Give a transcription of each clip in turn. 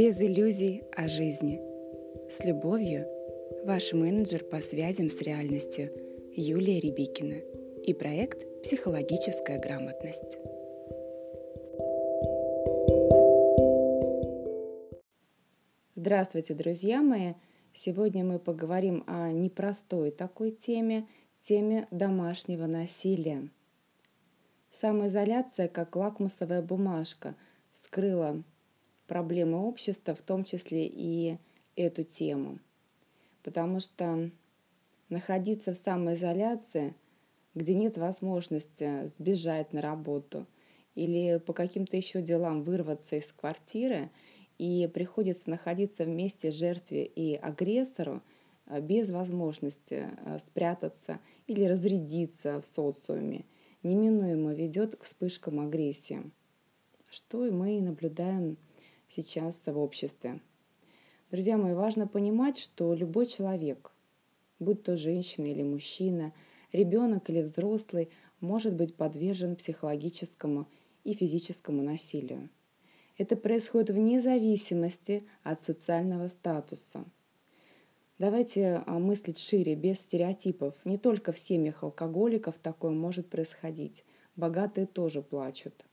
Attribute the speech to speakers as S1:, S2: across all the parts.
S1: Без иллюзий о жизни. С любовью, ваш менеджер по связям с реальностью Юлия Рябикина и проект «Психологическая грамотность». Здравствуйте, друзья мои! Сегодня мы поговорим о непростой такой теме, теме домашнего насилия. Самоизоляция, как лакмусовая бумажка, скрыла проблемы общества, в том числе и эту тему. Потому что находиться в самоизоляции, где нет возможности сбежать на работу или по каким-то еще делам вырваться из квартиры, и приходится находиться вместе жертве и агрессору а, без возможности а, спрятаться или разрядиться в социуме, неминуемо ведет к вспышкам агрессии, что и мы наблюдаем сейчас в обществе. Друзья мои, важно понимать, что любой человек, будь то женщина или мужчина, ребенок или взрослый, может быть подвержен психологическому и физическому насилию. Это происходит вне зависимости от социального статуса. Давайте а, мыслить шире, без стереотипов. Не только в семьях алкоголиков такое может происходить. Богатые тоже плачут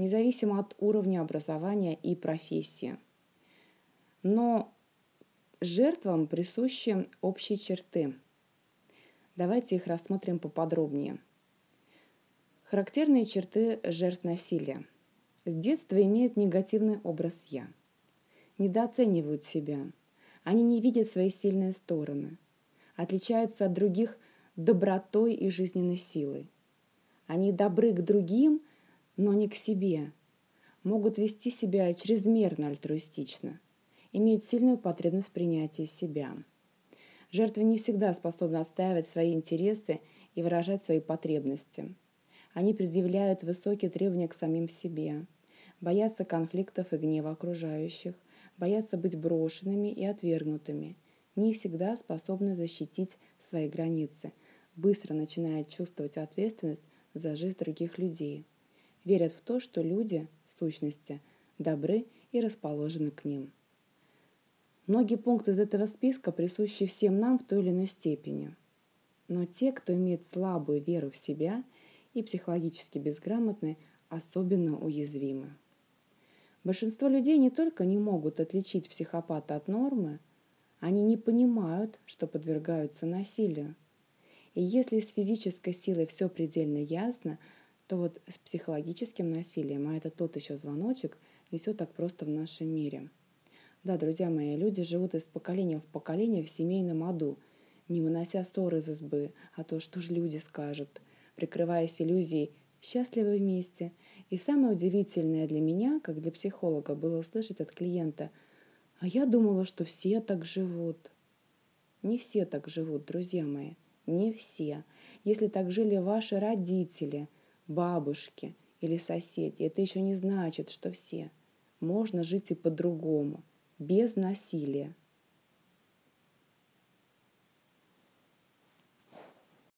S1: независимо от уровня образования и профессии. Но жертвам присущи общие черты. Давайте их рассмотрим поподробнее. Характерные черты жертв насилия. С детства имеют негативный образ «я». Недооценивают себя. Они не видят свои сильные стороны. Отличаются от других добротой и жизненной силой. Они добры к другим, но не к себе, могут вести себя чрезмерно альтруистично, имеют сильную потребность в принятии себя. Жертвы не всегда способны отстаивать свои интересы и выражать свои потребности. Они предъявляют высокие требования к самим себе, боятся конфликтов и гнева окружающих, боятся быть брошенными и отвергнутыми, не всегда способны защитить свои границы, быстро начинают чувствовать ответственность за жизнь других людей – верят в то, что люди, в сущности, добры и расположены к ним. Многие пункты из этого списка присущи всем нам в той или иной степени. Но те, кто имеет слабую веру в себя и психологически безграмотны, особенно уязвимы. Большинство людей не только не могут отличить психопата от нормы, они не понимают, что подвергаются насилию. И если с физической силой все предельно ясно – то вот с психологическим насилием, а это тот еще звоночек, не все так просто в нашем мире. Да, друзья мои, люди живут из поколения в поколение в семейном аду, не вынося ссоры из избы, а то, что же люди скажут, прикрываясь иллюзией «счастливы вместе». И самое удивительное для меня, как для психолога, было услышать от клиента «А я думала, что все так живут». Не все так живут, друзья мои, не все. Если так жили ваши родители – бабушки или соседи, это еще не значит, что все. Можно жить и по-другому, без насилия.